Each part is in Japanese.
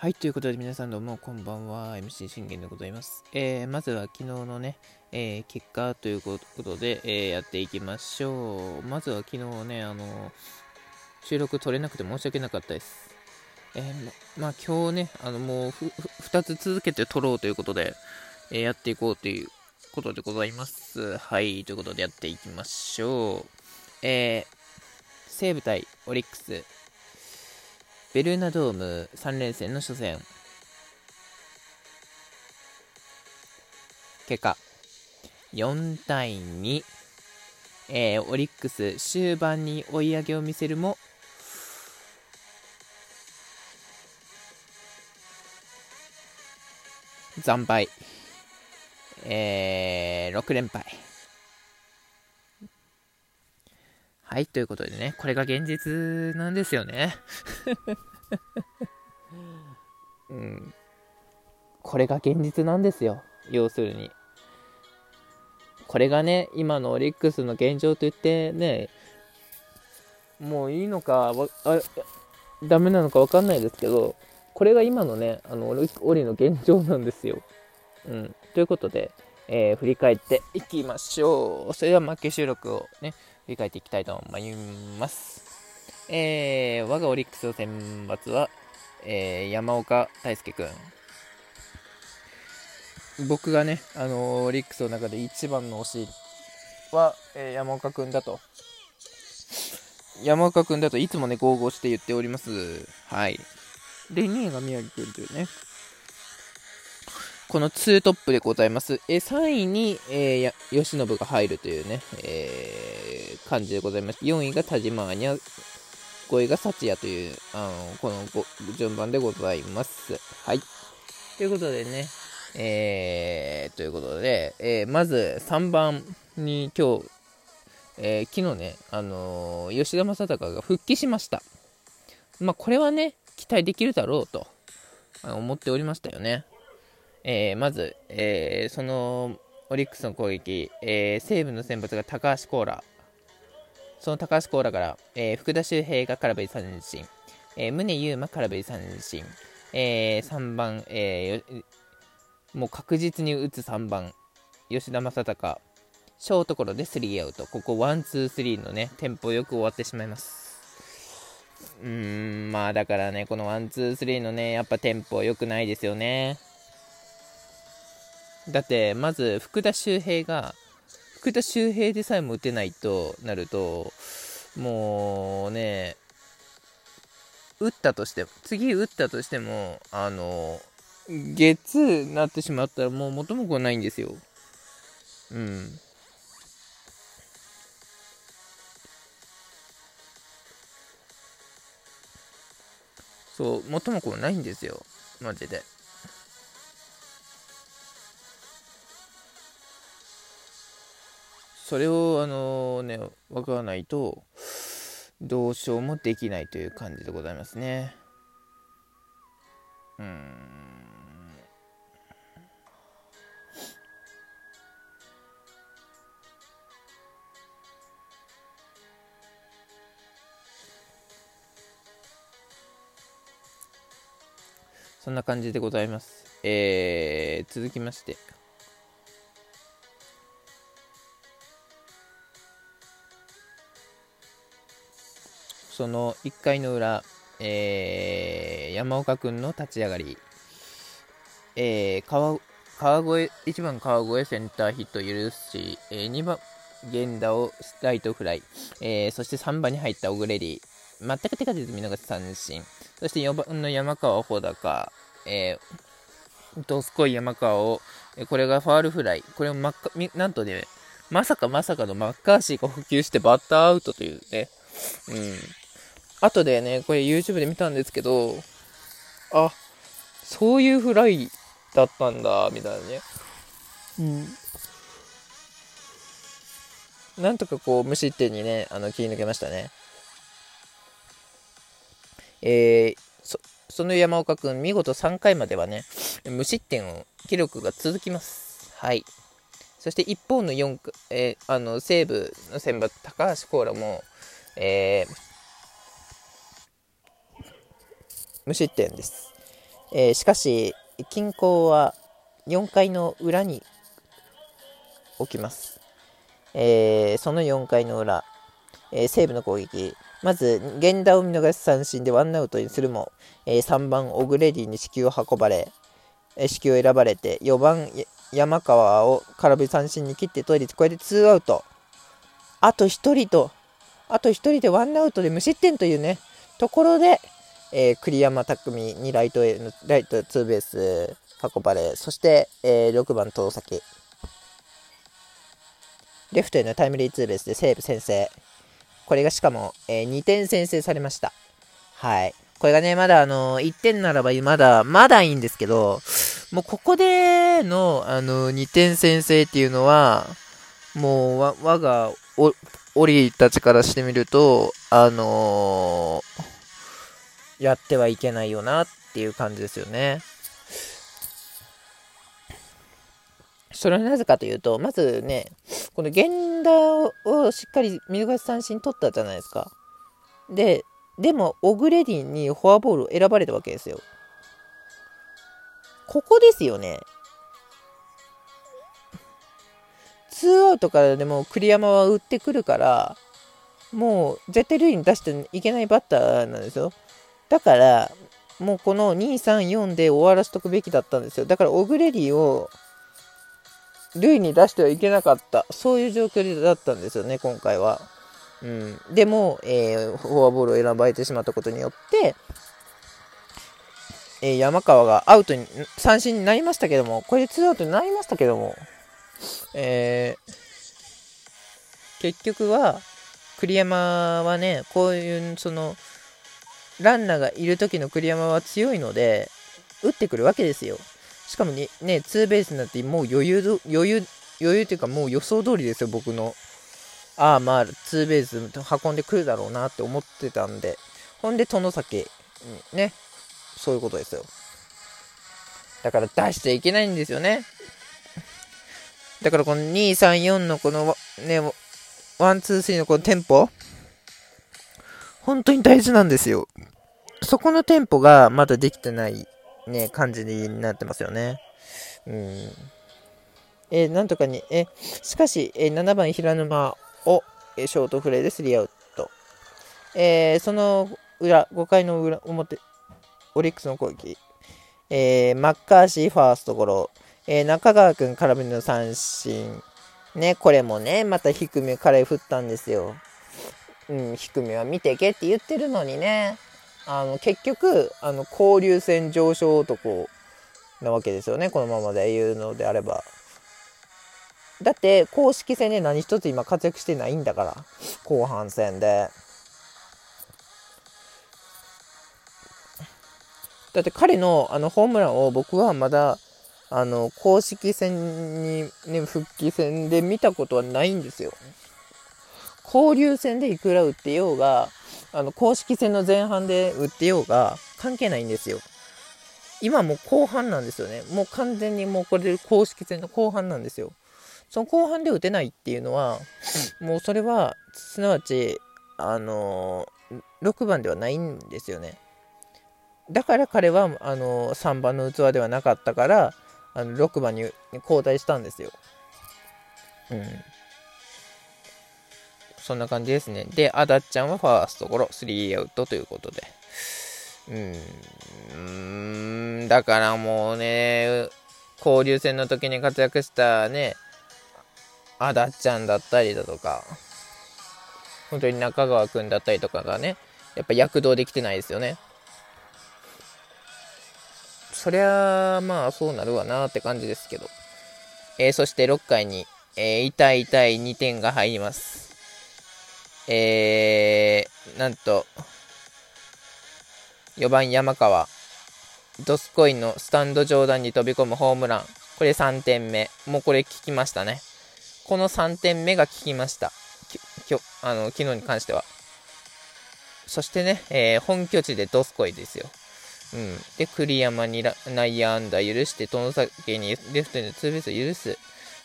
はい、ということで皆さんどうもこんばんは、MC 信玄でございます。えー、まずは昨日のね、えー、結果ということで、えー、やっていきましょう。まずは昨日ね、あの収録取れなくて申し訳なかったです。えま、あ今日ね、あのもう2つ続けて撮ろうということで、えやっていこうということでございます。はい、ということでやっていきましょう。え西武対オリックス。ベルーナドーム3連戦の初戦。結果4対2、えー、オリックス終盤に追い上げを見せるも惨敗、えー、6連敗。はい、ということでね、これが現実なんですよね。うん。これが現実なんですよ。要するに。これがね、今のオリックスの現状と言ってね、もういいのか、あダメなのか分かんないですけど、これが今のね、あのオリの現状なんですよ。うん。ということで、えー、振り返っていきましょう。それでは負け収録をね、振り返っていきたいと思います。えー、我がオリックスの選抜は、えー、山岡大輔君。僕がね、あのー、オリックスの中で一番の推しは、えー、山岡君だと。山岡君だといつもね、豪語して言っております。はい。で、2位が宮城君というね、この2トップでございます。え3位に、えー、吉信が入るというね、え、感じでございます。4位が田島アニャ、5位が幸也という、あのこの順番でございます。はい。ということでね、えー、ということで、えー、まず3番に今日、えー、昨日ね、あのー、吉田正尚が復帰しました。まあ、これはね、期待できるだろうと思っておりましたよね。えー、まず、えー、そのオリックスの攻撃、えー、西武の先発が高橋コーラ、その高橋コーラから、え福田周平が空振り三振、え宗佑磨空振り三振、え3番、えもう確実に打つ3番、吉田正尚、ショートゴロでスリーアウト、ここ one, two, three のね、テンポよく終わってしまいます。うーん、まあだからね、この one, two, three のね、やっぱテンポ良くないですよね。だって、まず、福田周平が、福田周平でさえも打てないとなると、もうね、打ったとしても、次打ったとしても、あの、ゲッツーなってしまったらもう元も子ないんですよ。うん。そう、元も子ないんですよ。マジで。それを、あのね、わからないと、どうしようもできないという感じでございますね。うん。そんな感じでございます。えー、続きまして、その1回の裏、えー、山岡君の立ち上がり、えー、川川越1番川越センターヒット許し、えー、2番源田をライトフライ、えー、そして3番に入ったオグレリー、全く手が出ず見逃し三振、そして4番の山川穂高、えー、どすこい山川を、えこれがファールフライ、これを真っ赤、なんとね、まさかまさかのマッカーシーが補給してバッターアウトというね、うん、後でね、これ YouTube で見たんですけど、あ、そういうフライだったんだ、みたいなね。うん。なんとかこう、無失点にね、あの、切り抜けましたね。えー、そ、その山岡君、見事3回まではね、無失点を、記録が続きます。はい。そして一方の4、えー、あの、西武の選抜、高橋コーラも、えー、無失点です。えー、しかし、均衡は4回の裏に起きます。えー、その4回の裏、えー、西武の攻撃、まず、源田を見逃し三振でワンアウトにするも、えー、3番オグレディに四球を運ばれ、えー、四球を選ばれて、4番山川を空振り三振に切って取り、これで2アウト。あと1人と、あと1人でワンアウトで無失点というね、ところで、えー、栗山巧にライトへライトツーベース運ばれ、そして、えー、6番遠崎。レフトへのタイムリーツーベースで西武先制。これがしかも、えー、2点先制されました。はい。これがね、まだあの1点ならばまだ、まだいいんですけど、もうここでの、あの2点先制っていうのは、もう、わ、我が、お、オリたちからしてみると、あのー、やってはいけないよなっていう感じですよね。それはなぜかというと、まずね、この源田をしっかり見逃し三振取ったじゃないですか。で、でも、オグレディにフォアボールを選ばれたわけですよ。ここですよね。ツーアウトからでも栗山は打ってくるから、もう絶対塁に出していけないバッターなんですよ。だから、もうこの2、3、4で終わらせとくべきだったんですよ。だから、オグレディを塁に出してはいけなかった、そういう状況だったんですよね、今回は。うん、でも、えー、フォアボールを選ばれてしまったことによって、えー、山川がアウトに、三振になりましたけども、これでツーアウトになりましたけども、えー、結局は、栗山はね、こういう、その、ランナーがいる時の栗山は強いので、打ってくるわけですよ。しかもね、ねツーベースになってもう余裕、余裕、余裕というかもう予想通りですよ、僕の。ああ、まあ、ツーベース運んでくるだろうなって思ってたんで。ほんで、殿崎、ね、そういうことですよ。だから出しちゃいけないんですよね。だからこの2、3、4のこのね、1、2、3のこのテンポ、本当に大事なんですよ。そこのテンポがまだできてないね、感じになってますよね。うん。えー、なんとかに、えしかし、えー、7番平沼を、え、ショートフレーでスリーアウト。え、その裏、5回の裏表、オリックスの攻撃。え、マッカーシーファーストゴロ。え、中川君空振りの三振。ね、これもね、また低めから振ったんですよ。うん、低めは見てけって言ってるのにね。あの、結局、あの、交流戦上昇男なわけですよね。このままで言うのであれば。だって、公式戦で何一つ今活躍してないんだから。後半戦で。だって彼のあのホームランを僕はまだあの公式戦に、ね、復帰戦で見たことはないんですよ。交流戦でいくら打ってようがあの、公式戦の前半で打ってようが関係ないんですよ。今もう後半なんですよね。もう完全にもうこれで公式戦の後半なんですよ。その後半で打てないっていうのは、もうそれは、すなわち、あのー、6番ではないんですよね。だから彼は、あのー、3番の器ではなかったから、あの6番に交代したんですよ。うん。そんな感じですね。で、あだっちゃんはファーストゴロ、スリーアウトということで。うーん、だからもうね、交流戦の時に活躍したね、あだっちゃんだったりだとか、本当に中川くんだったりとかがね、やっぱ躍動できてないですよね。そりゃ、まあそうなるわなって感じですけど。えー、そして6回に、えー、痛い痛い2点が入ります。えー、なんと、4番山川、ドスコインのスタンド上段に飛び込むホームラン。これ3点目。もうこれ聞きましたね。この3点目が効きました。きょあの昨日に関しては。そしてね、えー、本拠地でドスコイですよ。うん。で、栗山に内野安打許して、外崎にレフトにツーベース許す。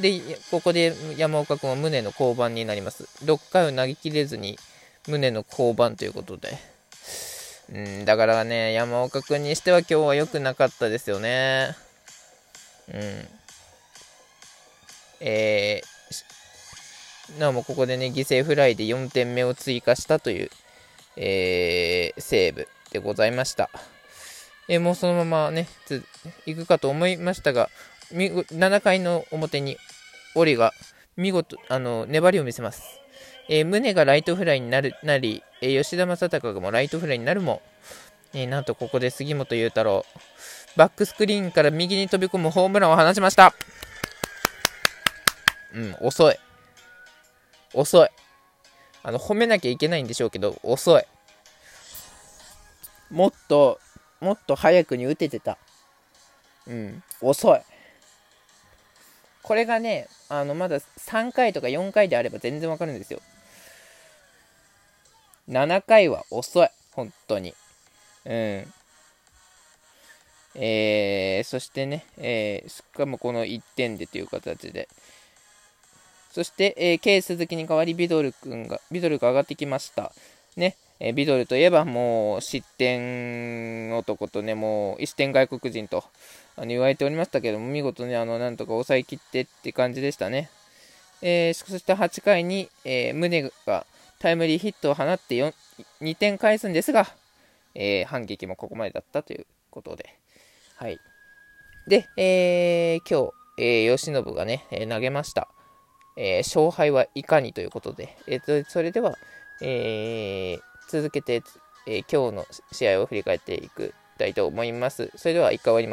で、ここで山岡君は胸の降板になります。6回を投げきれずに胸の降板ということで。うん、だからね、山岡君にしては今日は良くなかったですよね。うん。えー、なおもここでね、犠牲フライで4点目を追加したという、えー、セーブでございました。えー、もうそのままね、行くかと思いましたが、7回の表に、オリが見事、あの、粘りを見せます。えー、宗がライトフライになるなり、えー、吉田正尚がもライトフライになるも、えー、なんとここで杉本裕太郎、バックスクリーンから右に飛び込むホームランを放ちました。うん、遅い。遅い。あの、褒めなきゃいけないんでしょうけど、遅い。もっと、もっと早くに打ててた。うん、遅い。これがね、あの、まだ3回とか4回であれば全然わかるんですよ。7回は遅い。本当に。うん。えー、そしてね、えー、しかもこの1点でという形で。そして、えー、K 鈴木に代わりビドル君が、ビドルが上がってきました。ね、え、ビドルといえばもう失点男とね、もう一点外国人とあの言われておりましたけども、見事ね、あの、なんとか抑えきってって感じでしたね。えー、そして8回に、えー、宗がタイムリーヒットを放って2点返すんですが、えー、反撃もここまでだったということで。はい。で、えー、今日、えー、吉信がね、投げました。え勝敗はいかにということで、えー、それでは、え続けて、え今日の試合を振り返っていきたいと思います。それでは1回終わります。